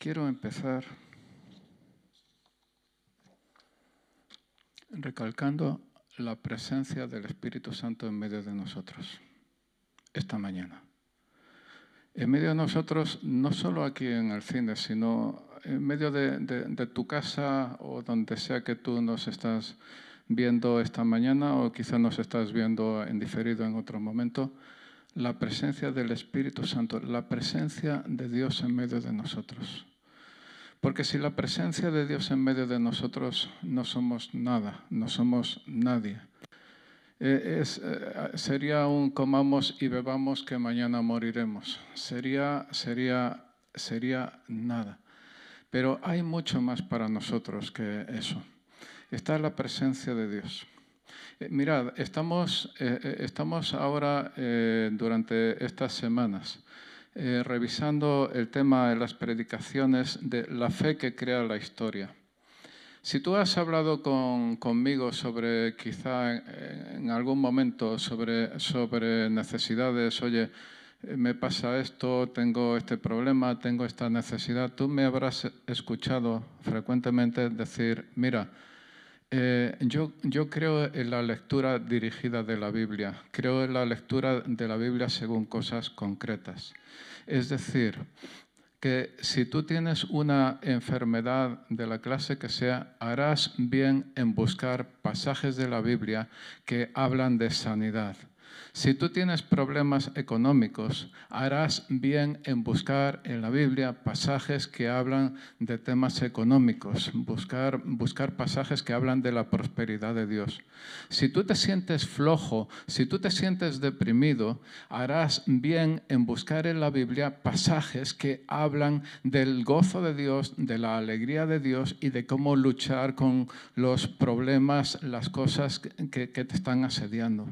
quiero empezar recalcando la presencia del Espíritu Santo en medio de nosotros esta mañana. En medio de nosotros, no solo aquí en el cine, sino en medio de, tu casa o donde sea que tú nos estás viendo esta mañana o quizá nos estás viendo en diferido en otro momento, la presencia del Espíritu Santo, la presencia de Dios en medio de nosotros. Porque si la presencia de Dios en medio de nosotros no somos nada, no somos nadie. Eh, eh, sería un comamos y bebamos que mañana moriremos. Sería, sería, sería nada. Pero hay mucho más para nosotros que eso. Está la presencia de Dios. Eh, mirad, estamos, estamos ahora durante estas semanas eh, revisando el tema de las predicaciones de la fe que crea la historia. Si tú has hablado conmigo sobre, quizá en, algún momento, sobre, sobre necesidades, oye, eh, me pasa esto, tengo este problema, tengo esta necesidad, tú me habrás escuchado frecuentemente decir, mira, eh, yo, yo creo en la lectura dirigida de la Biblia, creo en la lectura de la Biblia según cosas concretas. Es decir, que si tú tienes una enfermedad de la clase que sea, harás bien en buscar pasajes de la Biblia que hablan de sanidad. Si tú tienes problemas económicos, harás bien en buscar en la Biblia pasajes que hablan de temas económicos, buscar, buscar pasajes que hablan de la prosperidad de Dios. Si tú te sientes flojo, si tú te sientes deprimido, harás bien en buscar en la Biblia pasajes que hablan del gozo de Dios, de la alegría de Dios y de cómo luchar con los problemas, las cosas que, que te están asediando.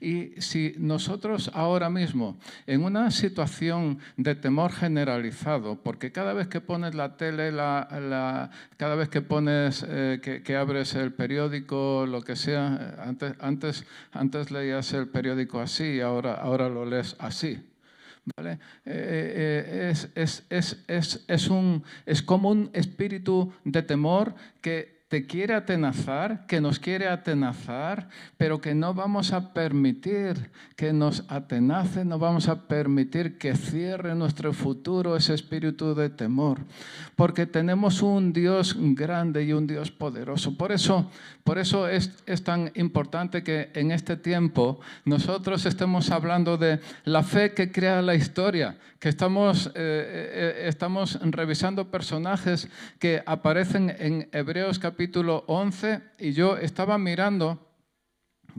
Y si nosotros ahora mismo, en una situación de temor generalizado, porque cada vez que pones la tele, cada vez que pones, eh, que, abres el periódico, lo que sea, antes, antes, antes leías el periódico así, ahora, ahora lo lees así. ¿Vale? Eh, eh, es, es, es, un, es como un espíritu de temor que te quiere atenazar, que nos quiere atenazar, pero que no vamos a permitir que nos atenace, no vamos a permitir que cierre nuestro futuro ese espíritu de temor, porque tenemos un Dios grande y un Dios poderoso. Por eso, por eso es, es tan importante que en este tiempo nosotros estemos hablando de la fe que crea la historia, que estamos, eh, eh, estamos revisando personajes que aparecen en Hebreos capítulo capítulo 11 y yo estaba mirando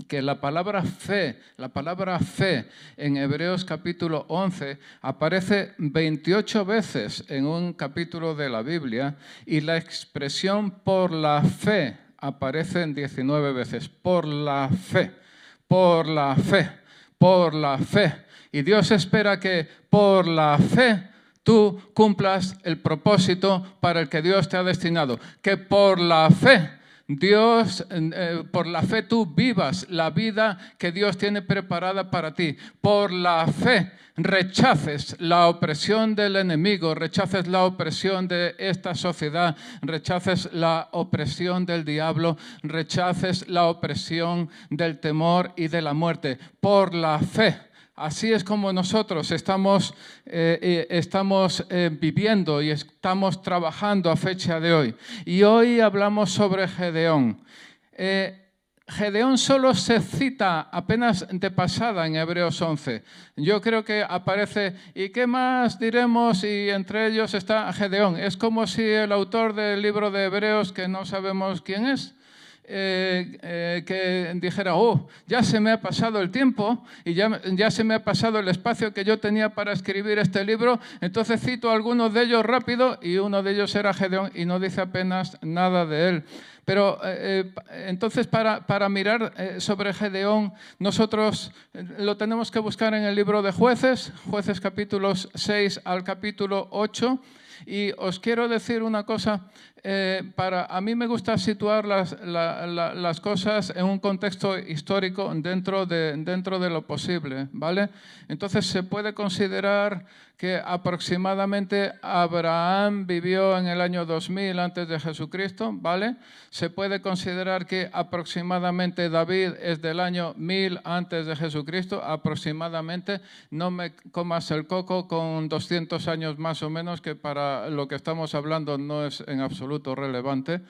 que la palabra fe, la palabra fe en Hebreos capítulo 11 aparece 28 veces en un capítulo de la Biblia y la expresión por la fe aparece en 19 veces. Por la fe, por la fe, por la fe. Y Dios espera que por la fe tú cumplas el propósito para el que Dios te ha destinado. Que por la fe, Dios, eh, por la fe tú vivas la vida que Dios tiene preparada para ti. Por la fe rechaces la opresión del enemigo, rechaces la opresión de esta sociedad, rechaces la opresión del diablo, rechaces la opresión del temor y de la muerte. Por la fe Así es como nosotros estamos, eh, eh, estamos eh, viviendo y estamos trabajando a fecha de hoy. Y hoy hablamos sobre Gedeón. Gedeón solo se cita apenas de pasada en Hebreos 11. Yo creo que aparece, ¿y qué más diremos? Y entre ellos está Gedeón. Es como si el autor del libro de Hebreos, que no sabemos quién es, eh, eh, que dijera, oh, ya se me ha pasado el tiempo y ya, se me ha pasado el espacio que yo tenía para escribir este libro, entonces cito algunos de ellos rápido y uno de ellos era Gedeón y no dice apenas nada de él. Pero eh, entonces para, para mirar sobre Gedeón, nosotros lo tenemos que buscar en el libro de jueces, jueces capítulos 6 al capítulo 8. Y os quiero decir una cosa, para, a mí me gusta situar las, las, cosas en un contexto histórico dentro de, dentro de lo posible, ¿vale? Entonces se puede considerar que aproximadamente Abraham vivió en el año 2000 antes de Jesucristo, ¿vale? Se puede considerar que aproximadamente David es del año 1000 antes de Jesucristo, aproximadamente. No me comas el coco con 200 años más o menos, que para lo que estamos hablando no es en absoluto relevante.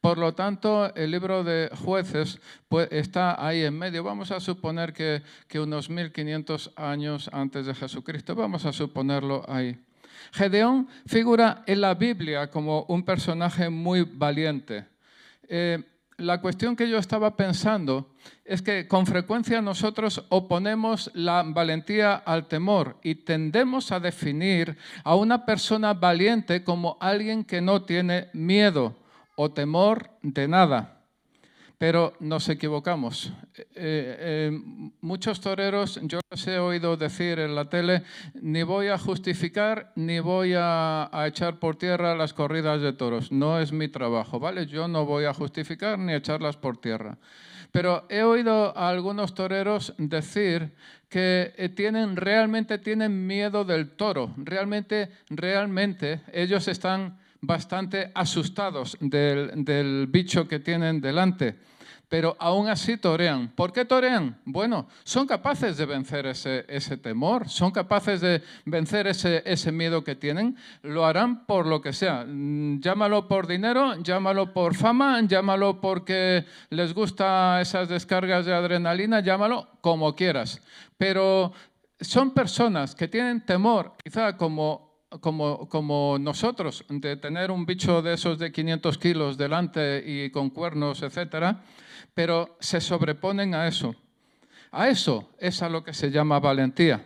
Por lo tanto, el libro de jueces pues, está ahí en medio. Vamos a suponer que, que unos 1500 años antes de Jesucristo, vamos a suponerlo ahí. Gedeón figura en la Biblia como un personaje muy valiente. Eh, la cuestión que yo estaba pensando es que con frecuencia nosotros oponemos la valentía al temor y tendemos a definir a una persona valiente como alguien que no tiene miedo o temor de nada. Pero nos equivocamos. Eh, eh, muchos toreros, yo les he oído decir en la tele, ni voy a justificar ni voy a, echar por tierra las corridas de toros. No es mi trabajo, ¿vale? Yo no voy a justificar ni echarlas por tierra. Pero he oído a algunos toreros decir que eh, tienen, realmente tienen miedo del toro. Realmente, realmente ellos están bastante asustados del, bicho que tienen delante pero aún así torean. ¿Por qué torean? Bueno, son capaces de vencer ese, ese temor, son capaces de vencer ese, ese, miedo que tienen, lo harán por lo que sea. Mm, llámalo por dinero, llámalo por fama, llámalo porque les gusta esas descargas de adrenalina, llámalo como quieras. Pero son personas que tienen temor, quizá como como, nosotros, de tener un bicho de esos de 500 kilos delante y con cuernos, etcétera, pero se sobreponen a eso. A eso es a lo que se llama valentía.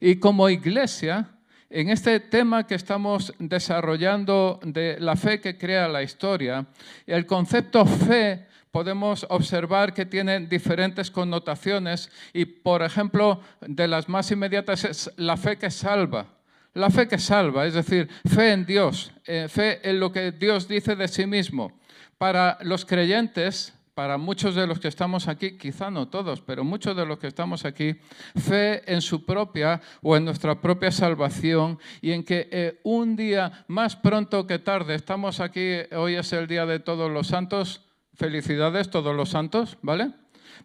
Y como iglesia, en este tema que estamos desarrollando de la fe que crea la historia, el concepto fe podemos observar que tiene diferentes connotaciones y, por ejemplo, de las más inmediatas es la fe que salva. La fe que salva, es decir, fe en Dios, eh, fe en lo que Dios dice de sí mismo. Para los creyentes, para muchos de los que estamos aquí, quizá no todos, pero muchos de los que estamos aquí, fe en su propia o en nuestra propia salvación y en que eh, un día más pronto que tarde, estamos aquí, hoy es el día de todos los santos, felicidades todos los santos, ¿vale?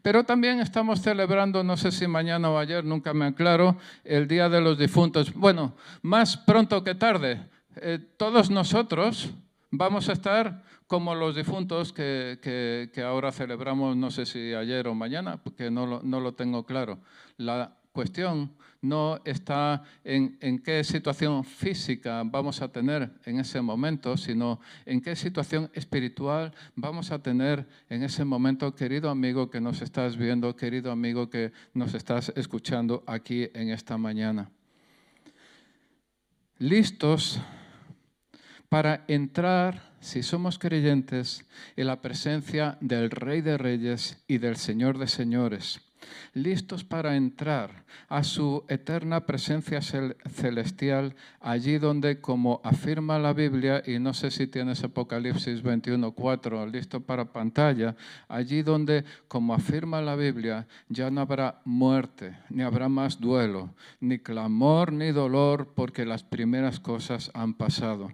Pero también estamos celebrando, no sé si mañana o ayer, nunca me aclaro, el Día de los Difuntos. Bueno, más pronto que tarde, eh, todos nosotros vamos a estar como los difuntos que, ahora celebramos, no sé si ayer o mañana, porque no no lo tengo claro. La cuestión no está en, qué situación física vamos a tener en ese momento, sino en qué situación espiritual vamos a tener en ese momento, querido amigo que nos estás viendo, querido amigo que nos estás escuchando aquí en esta mañana. Listos para entrar, si somos creyentes, en la presencia del Rey de Reyes y del Señor de Señores listos para entrar a su eterna presencia celestial, allí donde, como afirma la Biblia, y no sé si tienes Apocalipsis 21.4 listo para pantalla, allí donde, como afirma la Biblia, ya no habrá muerte, ni habrá más duelo, ni clamor, ni dolor, porque las primeras cosas han pasado.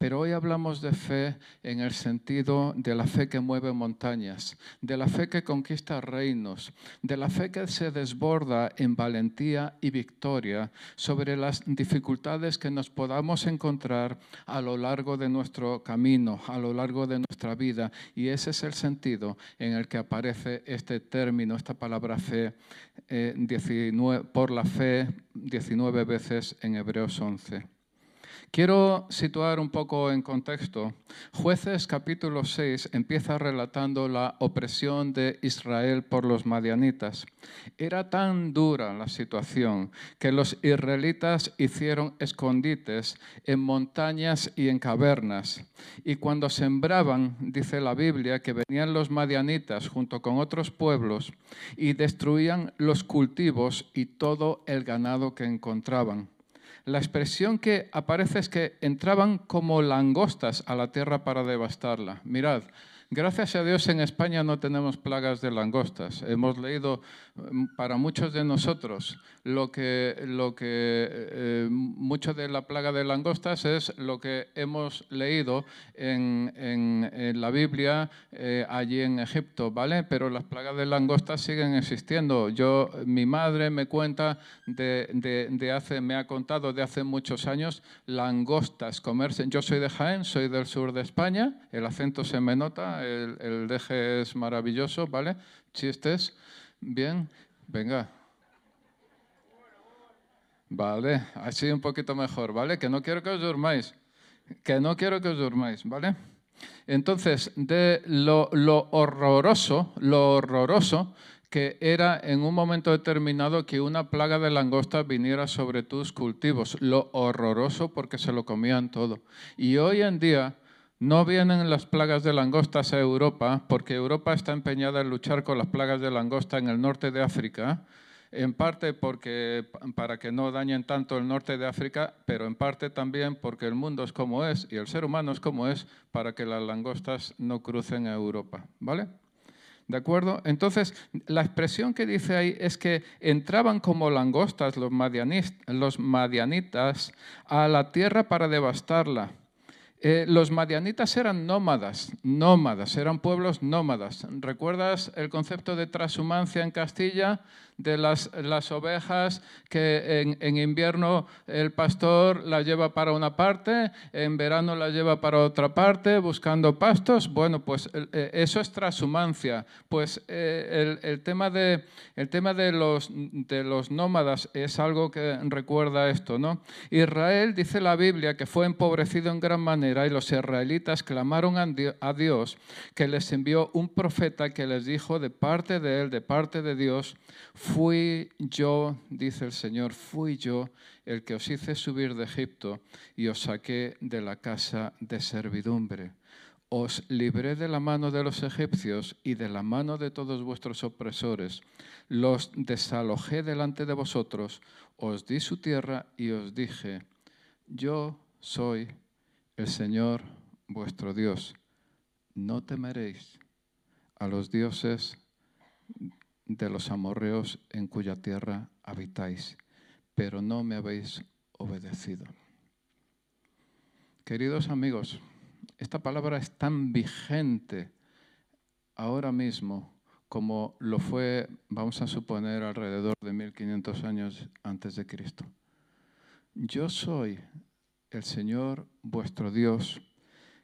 Pero hoy hablamos de fe en el sentido de la fe que mueve montañas, de la fe que conquista reinos, de la fe que se desborda en valentía y victoria sobre las dificultades que nos podamos encontrar a lo largo de nuestro camino, a lo largo de nuestra vida. Y ese es el sentido en el que aparece este término, esta palabra fe, eh, por la fe 19 veces en Hebreos 11. Quiero situar un poco en contexto. Jueces capítulo 6 empieza relatando la opresión de Israel por los madianitas. Era tan dura la situación que los israelitas hicieron escondites en montañas y en cavernas. Y cuando sembraban, dice la Biblia, que venían los madianitas junto con otros pueblos y destruían los cultivos y todo el ganado que encontraban la expresión que aparece es que entraban como langostas a la tierra para devastarla. Mirad, Gracias a Dios en España no tenemos plagas de langostas. Hemos leído mm, para muchos de nosotros lo que, lo que eh, mucho de la plaga de langostas es lo que hemos leído en, en, la Biblia eh, allí en Egipto, ¿vale? Pero las plagas de langostas siguen existiendo. Yo, mi madre me cuenta de, de, de hace, me ha contado de hace muchos años langostas comerse. Yo soy de Jaén, soy del sur de España, el acento se me nota el, deje es maravilloso, ¿vale? Chistes, bien, venga. Vale, así un poquito mejor, ¿vale? Que no quiero que os durmáis, que no quiero que os durmáis, ¿vale? Entonces, de lo, lo horroroso, lo horroroso que era en un momento determinado que una plaga de langosta viniera sobre tus cultivos. Lo horroroso porque se lo comían todo. Y hoy en día no vienen las plagas de langostas a Europa porque Europa está empeñada en luchar con las plagas de langosta en el norte de África, en parte porque para que no dañen tanto el norte de África, pero en parte también porque el mundo es como es y el ser humano es como es para que las langostas no crucen a Europa, ¿vale? ¿De acuerdo? Entonces, la expresión que dice ahí es que entraban como langostas los, los madianitas a la tierra para devastarla. Eh, los madianitas eran nómadas, nómadas, eran pueblos nómadas. ¿Recuerdas el concepto de transhumancia en Castilla? De las, las ovejas que en, invierno el pastor las lleva para una parte, en verano las lleva para otra parte, buscando pastos. Bueno, pues eh, eso es transhumancia. Pues eh, el, tema, de, el tema de, los, de los nómadas es algo que recuerda esto. ¿no? Israel, dice la Biblia, que fue empobrecido en gran manera y los israelitas clamaron a Dios que les envió un profeta que les dijo de parte de él, de parte de Dios, Fui yo, dice el Señor, fui yo el que os hice subir de Egipto y os saqué de la casa de servidumbre. Os libré de la mano de los egipcios y de la mano de todos vuestros opresores. Los desalojé delante de vosotros, os di su tierra y os dije, yo soy el Señor vuestro Dios. No temeréis a los dioses de los amorreos en cuya tierra habitáis, pero no me habéis obedecido. Queridos amigos, esta palabra es tan vigente ahora mismo como lo fue, vamos a suponer, alrededor de 1500 años antes de Cristo. Yo soy el Señor vuestro Dios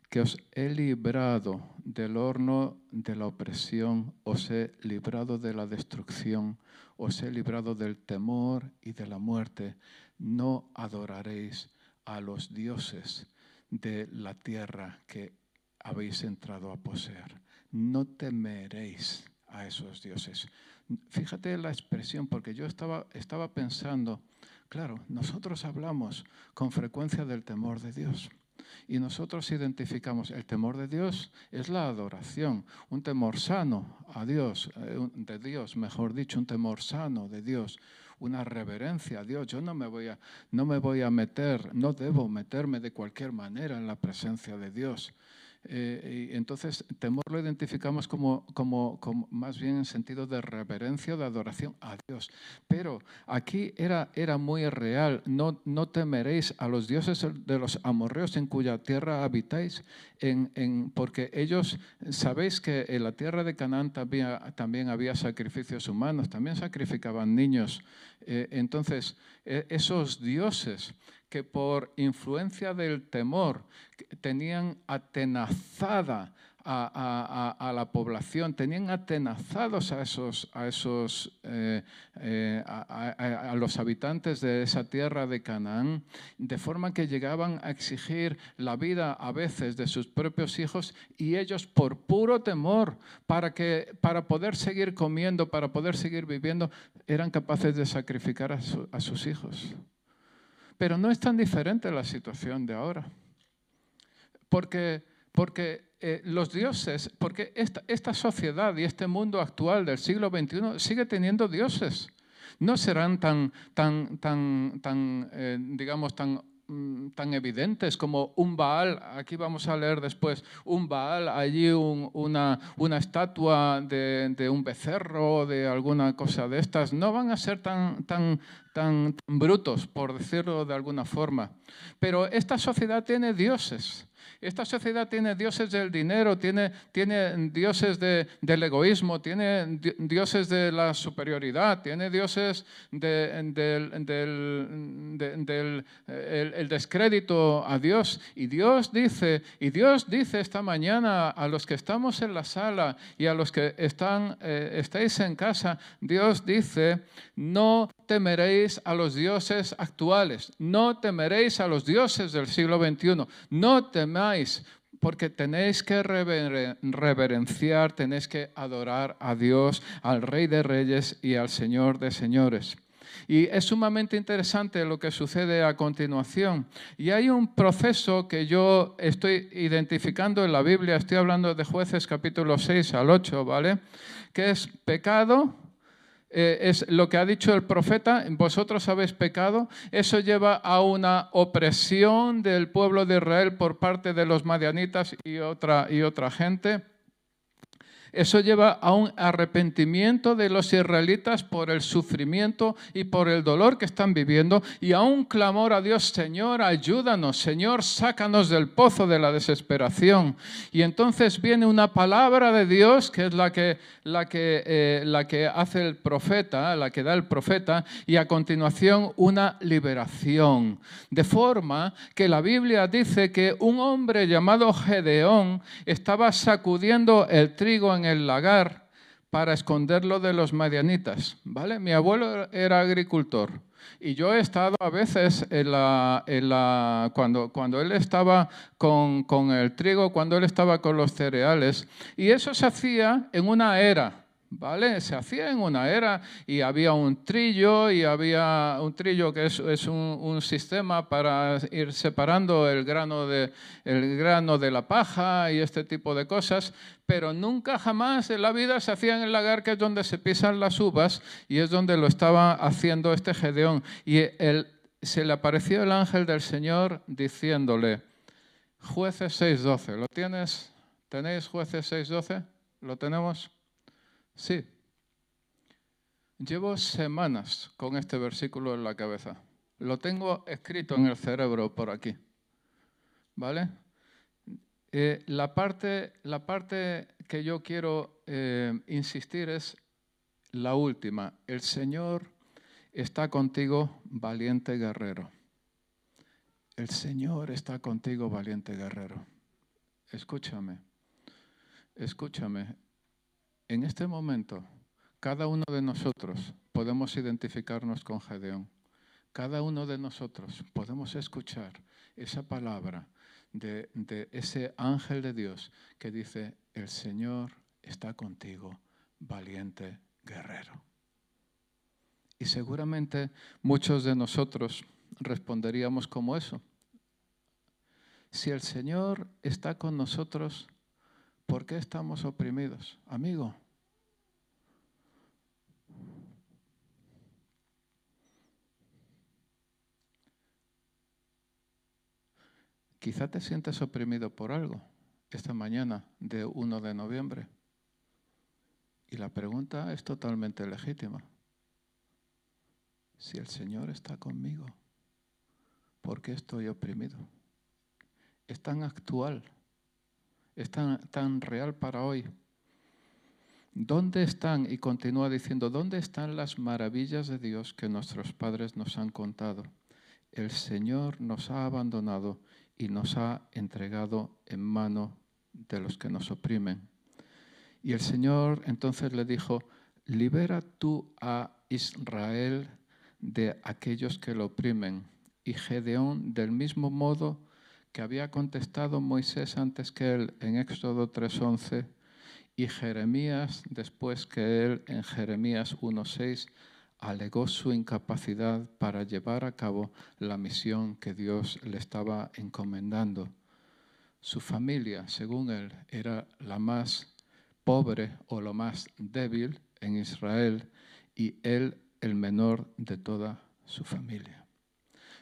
que os he librado del horno de la opresión, os he librado de la destrucción, os he librado del temor y de la muerte. No adoraréis a los dioses de la tierra que habéis entrado a poseer. No temeréis a esos dioses. Fíjate la expresión, porque yo estaba, estaba pensando, claro, nosotros hablamos con frecuencia del temor de Dios. Y nosotros identificamos el temor de Dios es la adoración, un temor sano a Dios, eh, de Dios, mejor dicho, un temor sano de Dios, una reverencia a Dios. Yo no me voy a, no me voy a meter, no debo meterme de cualquier manera en la presencia de Dios. Eh, y entonces, temor lo identificamos como, como, más bien en sentido de reverencia, de adoración a Dios. Pero aquí era, era muy real. No, no temeréis a los dioses de los amorreos en cuya tierra habitáis, porque ellos, sabéis que en la tierra de Canaán también, también había sacrificios humanos, también sacrificaban niños. Eh, entonces, e, esos dioses que por influencia del temor tenían atenazada a, la población, tenían atenazados a, esos, a, esos, eh, eh, a, los habitantes de esa tierra de Canaán, de forma que llegaban a exigir la vida a veces de sus propios hijos y ellos por puro temor, para, que, para poder seguir comiendo, para poder seguir viviendo, eran capaces de sacrificar a sus hijos. Pero no es tan diferente la situación de ahora. Porque, porque eh, los dioses, porque esta, esta, sociedad y este mundo actual del siglo XXI sigue teniendo dioses. No serán tan, tan, tan, tan eh, digamos, tan tan evidentes como un Baal, aquí vamos a leer después, un Baal, allí una, una, estatua de, un becerro, de alguna cosa de estas, no van a ser tan, tan, tan brutos, por decirlo de alguna forma. Pero esta sociedad tiene dioses. Esta sociedad tiene dioses del dinero, tiene, tiene dioses del egoísmo, tiene dioses de la superioridad, tiene dioses del, del, el, descrédito a Dios. Y Dios dice, y Dios dice esta mañana a los que estamos en la sala y a los que están, eh, estáis en casa, Dios dice, no temeréis a los dioses actuales, no temeréis a los dioses del siglo XXI, no porque tenéis que reverenciar, tenéis que adorar a Dios, al Rey de Reyes y al Señor de Señores. Y es sumamente interesante lo que sucede a continuación. Y hay un proceso que yo estoy identificando en la Biblia, estoy hablando de jueces capítulo 6 al 8, ¿vale? Que es pecado, eh, es lo que ha dicho el profeta, vosotros habéis pecado, eso lleva a una opresión del pueblo de Israel por parte de los madianitas y otra, y otra gente. Eso lleva a un arrepentimiento de los israelitas por el sufrimiento y por el dolor que están viviendo y a un clamor a Dios, Señor, ayúdanos, Señor, sácanos del pozo de la desesperación. Y entonces viene una palabra de Dios, que es la que, la que, eh, la que hace el profeta, la que da el profeta, y a continuación una liberación. De forma que la Biblia dice que un hombre llamado Gedeón estaba sacudiendo el trigo en el lagar para esconderlo de los madianitas. ¿vale? Mi abuelo era agricultor y yo he estado a veces en la, cuando, cuando él estaba con, con el trigo, cuando él estaba con los cereales, y eso se hacía en una era. ¿Vale? Se hacía en una era y había un trillo y había un trillo que es, un, sistema para ir separando el grano, de, la paja y este tipo de cosas, pero nunca jamás en la vida se hacía en el lagar que es donde se pisan las uvas y es donde lo estaba haciendo este Gedeón. Y se le apareció el ángel del Señor diciéndole, jueces 6.12, ¿lo tienes? ¿Tenéis jueces 6.12? ¿Lo tenemos? Sí. Llevo semanas con este versículo en la cabeza. Lo tengo escrito en el cerebro por aquí. ¿Vale? Eh, la, parte, la, parte, que yo quiero eh, insistir es la última. El Señor está contigo, valiente guerrero. El Señor está contigo, valiente guerrero. Escúchame, escúchame. En este momento, cada uno de nosotros podemos identificarnos con Gedeón. Cada uno de nosotros podemos escuchar esa palabra de, ese ángel de Dios que dice, el Señor está contigo, valiente guerrero. Y seguramente muchos de nosotros responderíamos como eso. Si el Señor está con nosotros, ¿Por qué estamos oprimidos? Amigo, quizá te sientes oprimido por algo esta mañana de 1 de noviembre. Y la pregunta es totalmente legítima. Si el Señor está conmigo, ¿por qué estoy oprimido? Es tan actual es tan, real para hoy. ¿Dónde están? Y continúa diciendo, ¿dónde están las maravillas de Dios que nuestros padres nos han contado? El Señor nos ha abandonado y nos ha entregado en mano de los que nos oprimen. Y el Señor entonces le dijo, libera tú a Israel de aquellos que lo oprimen. Y Gedeón, del mismo modo que había contestado Moisés antes que él en Éxodo 3.11, y Jeremías después que él en Jeremías 1.6, alegó su incapacidad para llevar a cabo la misión que Dios le estaba encomendando. Su familia, según él, era la más pobre o lo más débil en Israel y él el menor de toda su familia.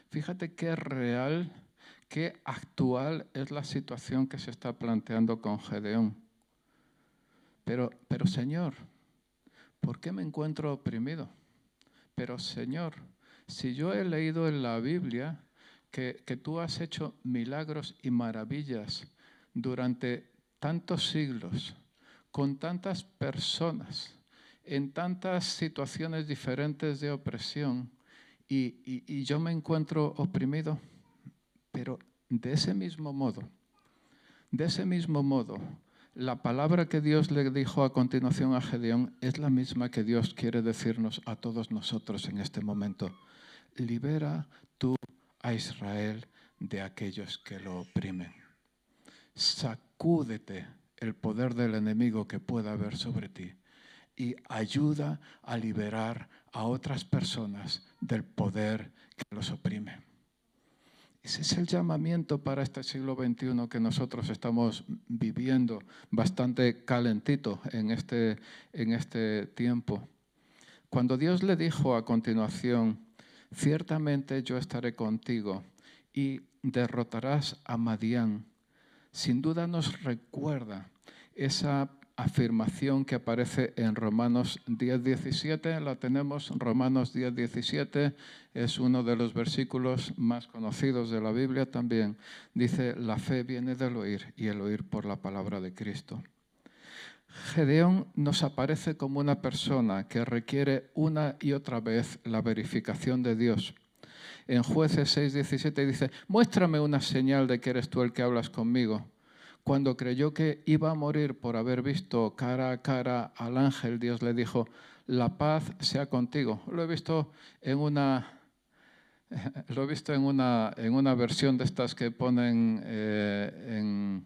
Fíjate qué real, qué actual es la situación que se está planteando con Gedeón. Pero, pero Señor, ¿por qué me encuentro oprimido? Pero Señor, si yo he leído en la Biblia que, que tú has hecho milagros y maravillas durante tantos siglos, con tantas personas, en tantas situaciones diferentes de opresión y, yo me encuentro oprimido, pero de ese mismo modo, de ese mismo modo, la palabra que Dios le dijo a continuación a Gedeón es la misma que Dios quiere decirnos a todos nosotros en este momento. Libera tú a Israel de aquellos que lo oprimen. Sacúdete el poder del enemigo que pueda haber sobre ti y ayuda a liberar a otras personas del poder que los oprime. Ese es el llamamiento para este siglo XXI que nosotros estamos viviendo bastante calentito en este, en este tiempo. Cuando Dios le dijo a continuación, ciertamente yo estaré contigo y derrotarás a Madián, sin duda nos recuerda esa afirmación que aparece en Romanos 10.17, la tenemos, Romanos 10.17 es uno de los versículos más conocidos de la Biblia también. Dice, la fe viene del oír y el oír por la palabra de Cristo. Gedeón nos aparece como una persona que requiere una y otra vez la verificación de Dios. En jueces 6.17 dice, muéstrame una señal de que eres tú el que hablas conmigo. Cuando creyó que iba a morir por haber visto cara a cara al ángel, Dios le dijo, la paz sea contigo. Lo he visto en una, lo he visto en una, en una versión de estas que ponen, eh,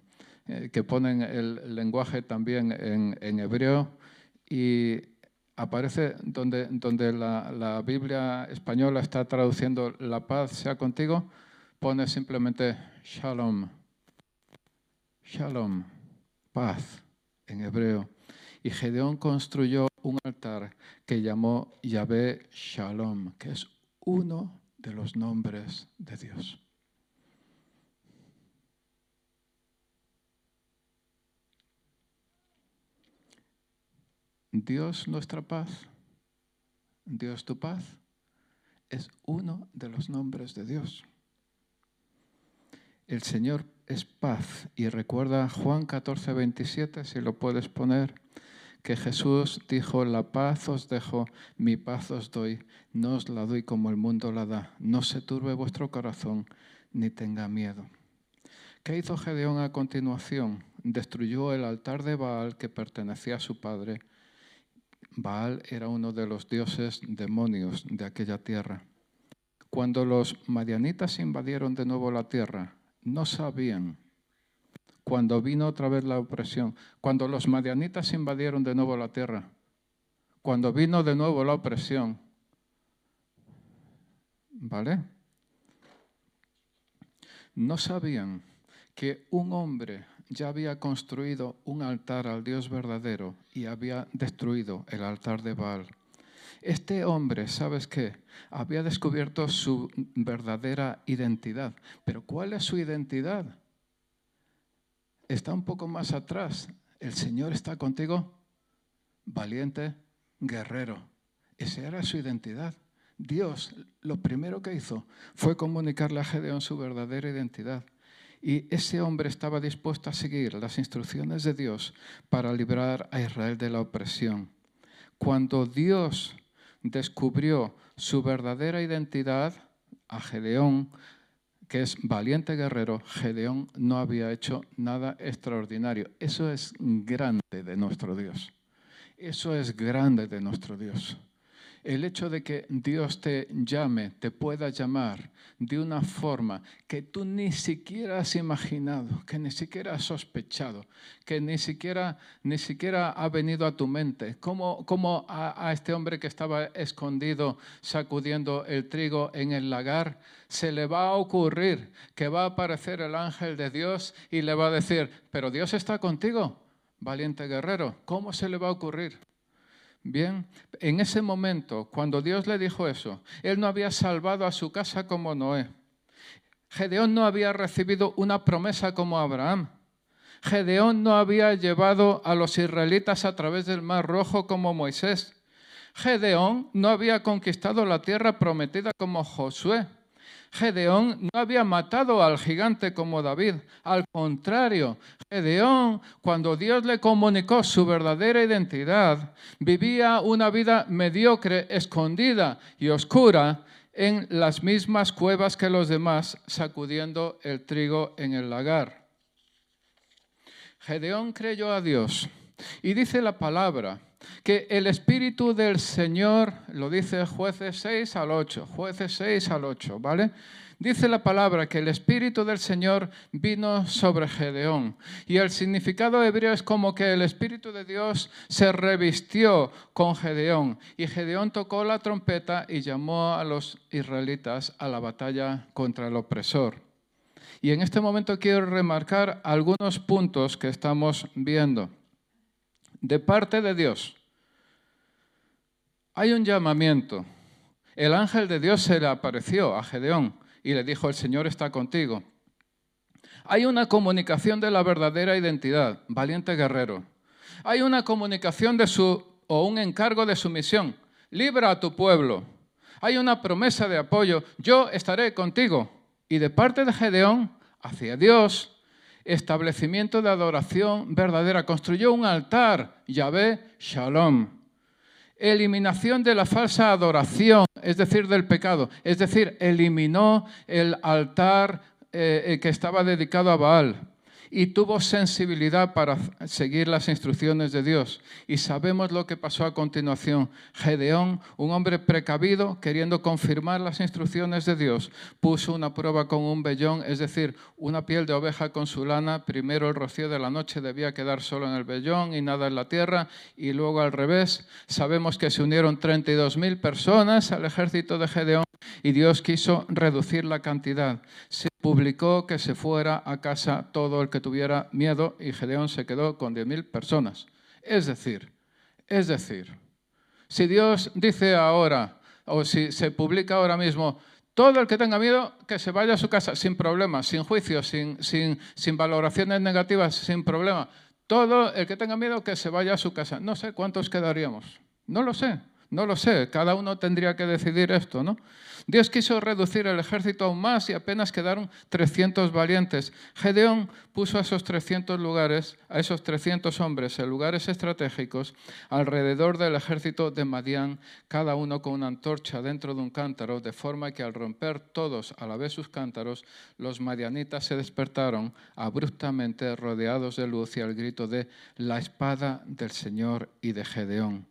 eh, que ponen el lenguaje también en, hebreo y aparece donde, donde la, la, Biblia española está traduciendo la paz sea contigo, pone simplemente shalom. Shalom, paz en hebreo. Y Gedeón construyó un altar que llamó Yahvé Shalom, que es uno de los nombres de Dios. Dios nuestra paz, Dios tu paz, es uno de los nombres de Dios. El Señor es paz. Y recuerda Juan 14, 27, si lo puedes poner, que Jesús dijo, la paz os dejo, mi paz os doy, no os la doy como el mundo la da, no se turbe vuestro corazón, ni tenga miedo. ¿Qué hizo Gedeón a continuación? Destruyó el altar de Baal que pertenecía a su padre. Baal era uno de los dioses demonios de aquella tierra. Cuando los madianitas invadieron de nuevo la tierra, no sabían cuando vino otra vez la opresión, cuando los madianitas invadieron de nuevo la tierra, cuando vino de nuevo la opresión. ¿Vale? No sabían que un hombre ya había construido un altar al Dios verdadero y había destruido el altar de Baal. Este hombre, ¿sabes qué? Había descubierto su verdadera identidad. Pero ¿cuál es su identidad? Está un poco más atrás. El Señor está contigo, valiente, guerrero. Esa era su identidad. Dios lo primero que hizo fue comunicarle a Gedeón su verdadera identidad. Y ese hombre estaba dispuesto a seguir las instrucciones de Dios para librar a Israel de la opresión. Cuando Dios descubrió su verdadera identidad a Gedeón, que es valiente guerrero, Gedeón no había hecho nada extraordinario. Eso es grande de nuestro Dios. Eso es grande de nuestro Dios el hecho de que Dios te llame, te pueda llamar de una forma que tú ni siquiera has imaginado, que ni siquiera has sospechado, que ni siquiera, ni siquiera ha venido a tu mente, como, como a, a este hombre que estaba escondido sacudiendo el trigo en el lagar, se le va a ocurrir que va a aparecer el ángel de Dios y le va a decir, pero Dios está contigo, valiente guerrero, ¿cómo se le va a ocurrir? Bien, en ese momento, cuando Dios le dijo eso, él no había salvado a su casa como Noé. Gedeón no había recibido una promesa como Abraham. Gedeón no había llevado a los israelitas a través del Mar Rojo como Moisés. Gedeón no había conquistado la tierra prometida como Josué. Gedeón no había matado al gigante como David. Al contrario, Gedeón, cuando Dios le comunicó su verdadera identidad, vivía una vida mediocre, escondida y oscura en las mismas cuevas que los demás, sacudiendo el trigo en el lagar. Gedeón creyó a Dios y dice la palabra que el Espíritu del Señor, lo dice jueces 6 al 8, jueces 6 al 8, ¿vale? Dice la palabra que el Espíritu del Señor vino sobre Gedeón. Y el significado hebreo es como que el Espíritu de Dios se revistió con Gedeón. Y Gedeón tocó la trompeta y llamó a los israelitas a la batalla contra el opresor. Y en este momento quiero remarcar algunos puntos que estamos viendo. De parte de Dios, hay un llamamiento. El ángel de Dios se le apareció a Gedeón y le dijo, el Señor está contigo. Hay una comunicación de la verdadera identidad, valiente guerrero. Hay una comunicación de su, o un encargo de su misión, libra a tu pueblo. Hay una promesa de apoyo, yo estaré contigo. Y de parte de Gedeón, hacia Dios, establecimiento de adoración verdadera. Construyó un altar, Yahvé Shalom eliminación de la falsa adoración, es decir, del pecado. Es decir, eliminó el altar eh, que estaba dedicado a Baal y tuvo sensibilidad para seguir las instrucciones de Dios. Y sabemos lo que pasó a continuación. Gedeón, un hombre precavido, queriendo confirmar las instrucciones de Dios, puso una prueba con un vellón, es decir, una piel de oveja con su lana. Primero el rocío de la noche debía quedar solo en el vellón y nada en la tierra, y luego al revés. Sabemos que se unieron 32.000 personas al ejército de Gedeón y Dios quiso reducir la cantidad. Se publicó que se fuera a casa todo el que tuviera miedo y Gedeón se quedó con 10.000 personas. Es decir, es decir, si Dios dice ahora, o si se publica ahora mismo, todo el que tenga miedo, que se vaya a su casa sin problemas, sin juicio, sin, sin, sin valoraciones negativas, sin problema. Todo el que tenga miedo, que se vaya a su casa. No sé cuántos quedaríamos. No lo sé. No lo sé, cada uno tendría que decidir esto, ¿no? Dios quiso reducir el ejército aún más y apenas quedaron 300 valientes. Gedeón puso a esos 300 lugares, a esos 300 hombres en lugares estratégicos alrededor del ejército de Madián, cada uno con una antorcha dentro de un cántaro, de forma que al romper todos a la vez sus cántaros, los madianitas se despertaron abruptamente rodeados de luz y al grito de la espada del Señor y de Gedeón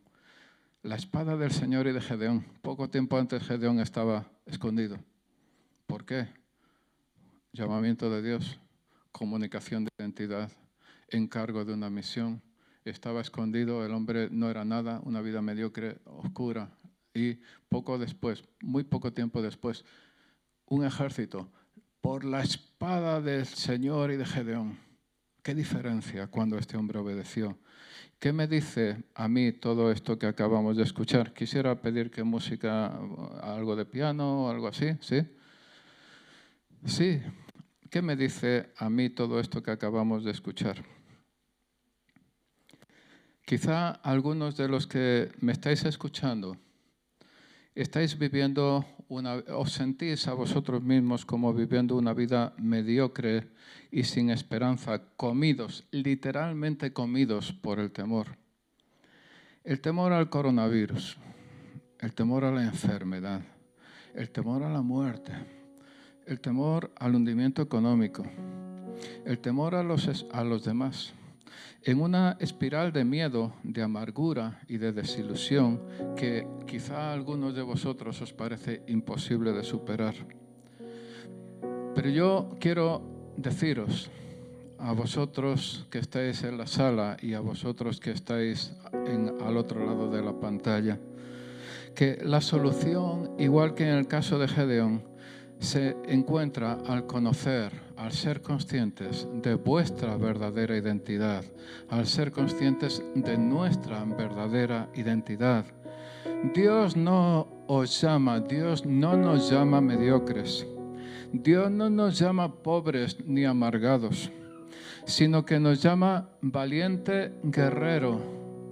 la espada del Señor y de Gedeón. Poco tiempo antes Gedeón estaba escondido. ¿Por qué? Llamamiento de Dios, comunicación de identidad, encargo de una misión. Estaba escondido, el hombre no era nada, una vida mediocre, oscura. Y poco después, muy poco tiempo después, un ejército por la espada del Señor y de Gedeón. ¿Qué diferencia cuando este hombre obedeció? ¿Qué me dice a mí todo esto que acabamos de escuchar? Quisiera pedir que música, algo de piano o algo así, ¿sí? Sí, ¿qué me dice a mí todo esto que acabamos de escuchar? Quizá algunos de los que me estáis escuchando estáis viviendo una, os sentís a vosotros mismos como viviendo una vida mediocre y sin esperanza, comidos, literalmente comidos por el temor. El temor al coronavirus, el temor a la enfermedad, el temor a la muerte, el temor al hundimiento económico, el temor a los, a los demás, en una espiral de miedo, de amargura y de desilusión que quizá a algunos de vosotros os parece imposible de superar. Pero yo quiero deciros a vosotros que estáis en la sala y a vosotros que estáis al otro lado de la pantalla, que la solución, igual que en el caso de Gedeón, se encuentra al conocer, al ser conscientes de vuestra verdadera identidad, al ser conscientes de nuestra verdadera identidad. Dios no os llama, Dios no nos llama mediocres. Dios no nos llama pobres ni amargados, sino que nos llama valiente guerrero,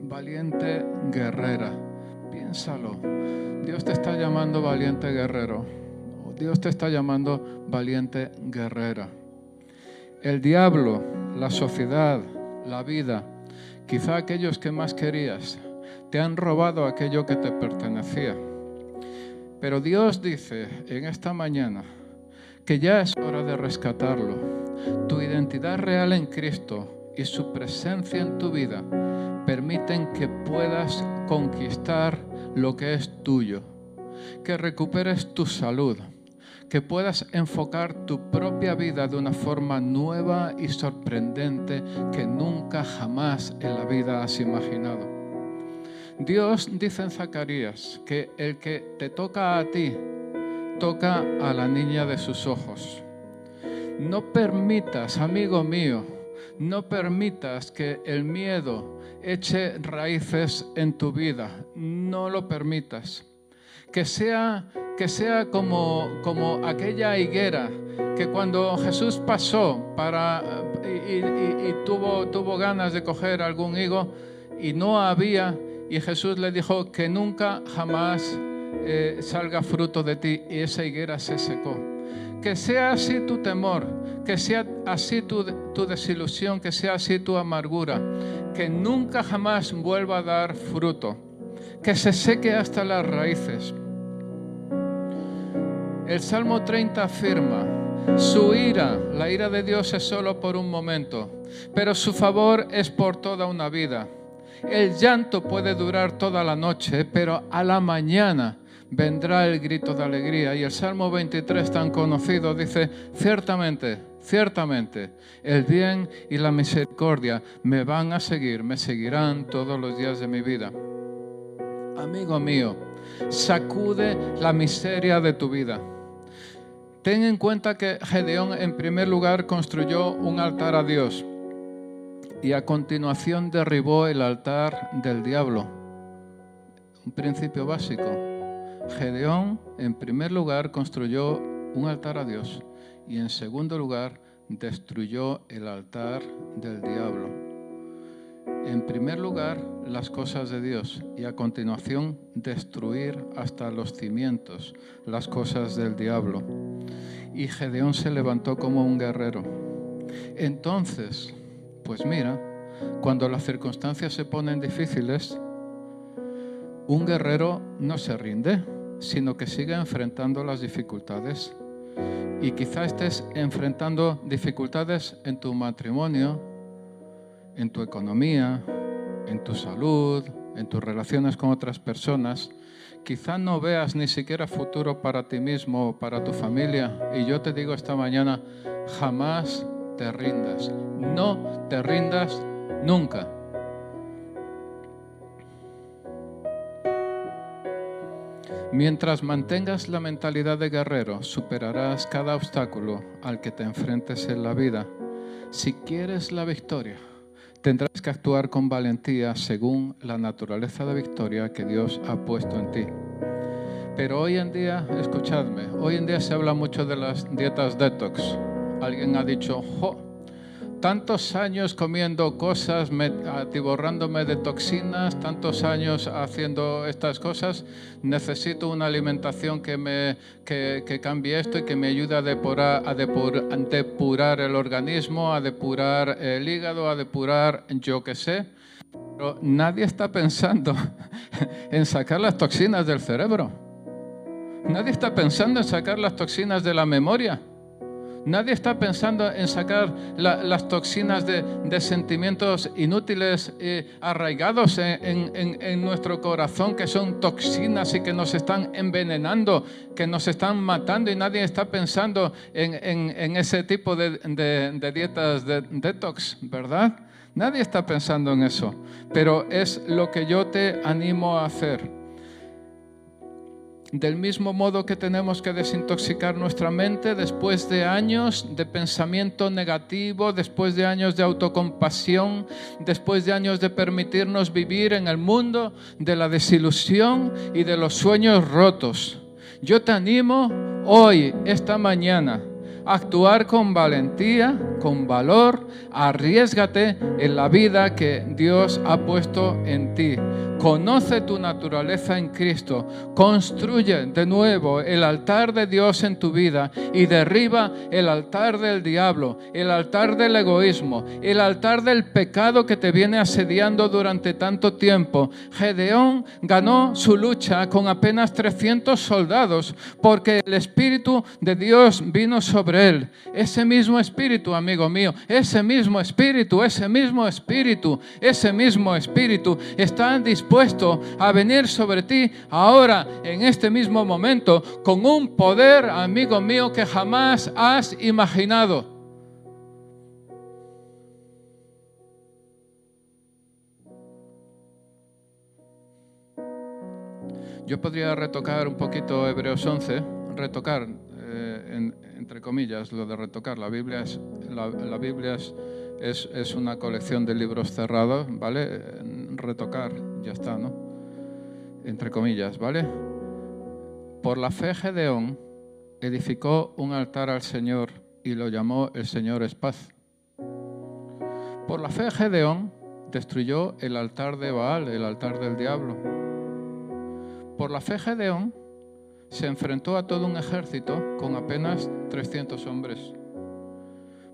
valiente guerrera. Piénsalo. Dios te está llamando valiente guerrero. Dios te está llamando valiente guerrera. El diablo, la sociedad, la vida, quizá aquellos que más querías, te han robado aquello que te pertenecía. Pero Dios dice en esta mañana, que ya es hora de rescatarlo. Tu identidad real en Cristo y su presencia en tu vida permiten que puedas conquistar lo que es tuyo, que recuperes tu salud, que puedas enfocar tu propia vida de una forma nueva y sorprendente que nunca jamás en la vida has imaginado. Dios dice en Zacarías que el que te toca a ti toca a la niña de sus ojos. No permitas, amigo mío, no permitas que el miedo eche raíces en tu vida. No lo permitas. Que sea, que sea como, como aquella higuera que cuando Jesús pasó para, y, tuvo, tuvo ganas de coger algún higo y no había, y Jesús le dijo que nunca jamás eh, salga fruto de ti y esa higuera se secó. Que sea así tu temor, que sea así tu, tu desilusión, que sea así tu amargura, que nunca jamás vuelva a dar fruto, que se seque hasta las raíces. El Salmo 30 afirma, su ira, la ira de Dios es solo por un momento, pero su favor es por toda una vida. El llanto puede durar toda la noche, pero a la mañana vendrá el grito de alegría. Y el Salmo 23 tan conocido dice, ciertamente, ciertamente, el bien y la misericordia me van a seguir, me seguirán todos los días de mi vida. Amigo mío, sacude la miseria de tu vida. Ten en cuenta que Gedeón en primer lugar construyó un altar a Dios y a continuación derribó el altar del diablo. Un principio básico. Gedeón, en primer lugar, construyó un altar a Dios y en segundo lugar, destruyó el altar del diablo. En primer lugar, las cosas de Dios y a continuación, destruir hasta los cimientos las cosas del diablo. Y Gedeón se levantó como un guerrero. Entonces, pues mira, cuando las circunstancias se ponen difíciles, un guerrero no se rinde sino que siga enfrentando las dificultades. Y quizá estés enfrentando dificultades en tu matrimonio, en tu economía, en tu salud, en tus relaciones con otras personas. Quizá no veas ni siquiera futuro para ti mismo o para tu familia. Y yo te digo esta mañana, jamás te rindas. No te rindas nunca. Mientras mantengas la mentalidad de guerrero, superarás cada obstáculo al que te enfrentes en la vida. Si quieres la victoria, tendrás que actuar con valentía según la naturaleza de victoria que Dios ha puesto en ti. Pero hoy en día, escuchadme, hoy en día se habla mucho de las dietas detox. Alguien ha dicho, jo, tantos años comiendo cosas, atiborrándome de toxinas, tantos años haciendo estas cosas, necesito una alimentación que, me, que, cambie esto y que me ayude a depurar, a depurar el organismo, a depurar el hígado, a depurar yo qué sé. Pero nadie está pensando en sacar las toxinas del cerebro. Nadie está pensando en sacar las toxinas de la memoria. Nadie está pensando en sacar las toxinas de, sentimientos inútiles eh, arraigados en, nuestro corazón, que son toxinas y que nos están envenenando, que nos están matando y nadie está pensando en, ese tipo de, de dietas de detox, ¿verdad? Nadie está pensando en eso, pero es lo que yo te animo a hacer. Del mismo modo que tenemos que desintoxicar nuestra mente después de años de pensamiento negativo, después de años de autocompasión, después de años de permitirnos vivir en el mundo de la desilusión y de los sueños rotos. Yo te animo hoy, esta mañana, a actuar con valentía, con valor, arriesgate en la vida que Dios ha puesto en ti. Conoce tu naturaleza en Cristo. Construye de nuevo el altar de Dios en tu vida y derriba el altar del diablo, el altar del egoísmo, el altar del pecado que te viene asediando durante tanto tiempo. Gedeón ganó su lucha con apenas 300 soldados porque el Espíritu de Dios vino sobre él. Ese mismo Espíritu, amigo mío, ese mismo Espíritu, ese mismo Espíritu, ese mismo Espíritu está dispuesto dispuesto a venir sobre ti ahora, en este mismo momento, con un poder, amigo mío, que jamás has imaginado. Yo podría retocar un poquito Hebreos 11, retocar, eh, entre comillas, lo de retocar. La Biblia es, la, Biblia es, es, es, una colección de libros cerrados, ¿vale? Retocar ya está, ¿no? Entre comillas, ¿vale? Por la fe Gedeón edificó un altar al Señor y lo llamó el Señor es paz. Por la fe Gedeón destruyó el altar de Baal, el altar del diablo. Por la fe Gedeón se enfrentó a todo un ejército con apenas 300 hombres.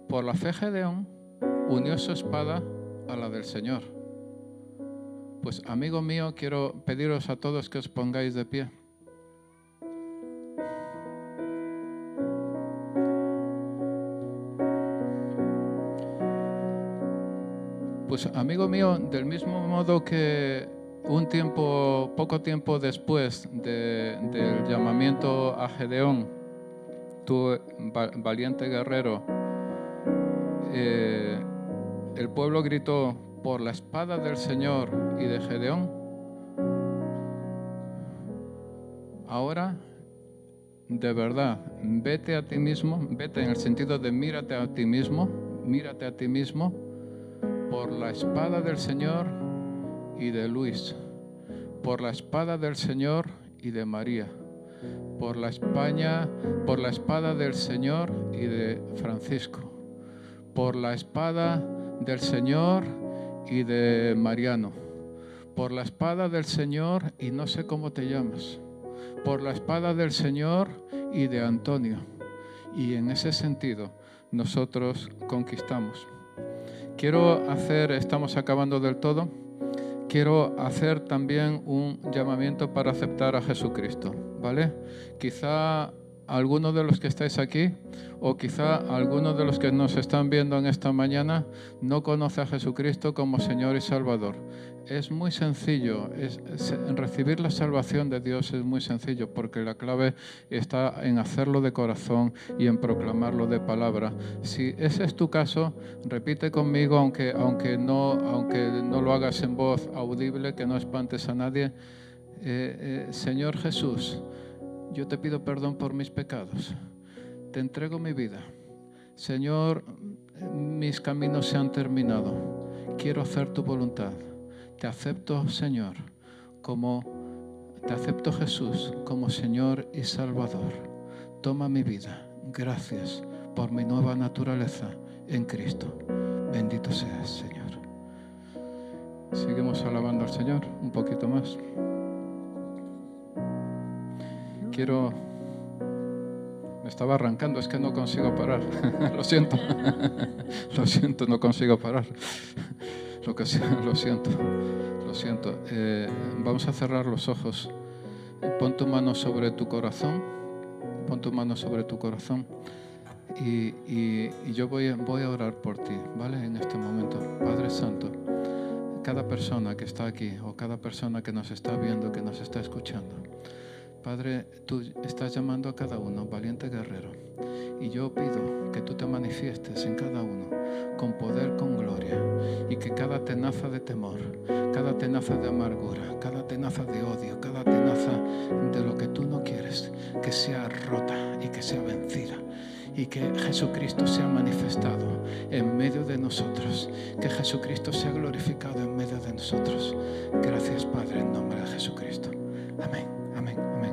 Por la fe Gedeón unió su espada a la del Señor. Pues amigo mío, quiero pediros a todos que os pongáis de pie. Pues amigo mío, del mismo modo que un tiempo, poco tiempo después del llamamiento a Gedeón, tu valiente guerrero, eh, el pueblo gritó, por la espada del Señor y de Gedeón, ahora de verdad, vete a ti mismo, vete en el sentido de mírate a ti mismo, mírate a ti mismo por la espada del Señor y de Luis, por la espada del Señor y de María, por la España, por la espada del Señor y de Francisco, por la espada del Señor y de Mariano, por la espada del Señor y no sé cómo te llamas, por la espada del Señor y de Antonio. Y en ese sentido nosotros conquistamos. Quiero hacer, estamos acabando del todo, quiero hacer también un llamamiento para aceptar a Jesucristo, ¿vale? Quizá algunos de los que estáis aquí o quizá algunos de los que nos están viendo en esta mañana no conoce a Jesucristo como Señor y Salvador. Es muy sencillo, recibir la salvación de Dios es muy sencillo porque la clave está en hacerlo de corazón y en proclamarlo de palabra. Si ese es tu caso, repite conmigo, aunque, aunque, no, aunque no lo hagas en voz audible, que no espantes a nadie. Eh, eh, Señor Jesús, yo te pido perdón por mis pecados. Te entrego mi vida. Señor, mis caminos se han terminado. Quiero hacer tu voluntad. Te acepto, Señor, como te acepto Jesús como Señor y Salvador. Toma mi vida. Gracias por mi nueva naturaleza en Cristo. Bendito seas, Señor. Seguimos alabando al Señor un poquito más quiero... Me estaba arrancando, es que no consigo parar. lo siento. lo siento, no consigo parar. lo, que, lo siento. Lo siento. Eh, vamos a cerrar los ojos. pon tu mano sobre tu corazón, pon tu mano sobre tu corazón y, yo voy a orar por ti, ¿vale? En este momento. Padre Santo, cada persona que está aquí o cada persona que nos está viendo, que nos está escuchando, Padre, tú estás llamando a cada uno, valiente guerrero. Y yo pido que tú te manifiestes en cada uno con poder, con gloria. Y que cada tenaza de temor, cada tenaza de amargura, cada tenaza de odio, cada tenaza de lo que tú no quieres, que sea rota y que sea vencida. Y que Jesucristo sea manifestado en medio de nosotros. Que Jesucristo sea glorificado en medio de nosotros. Gracias Padre en nombre de Jesucristo. Amén. Amén, amén.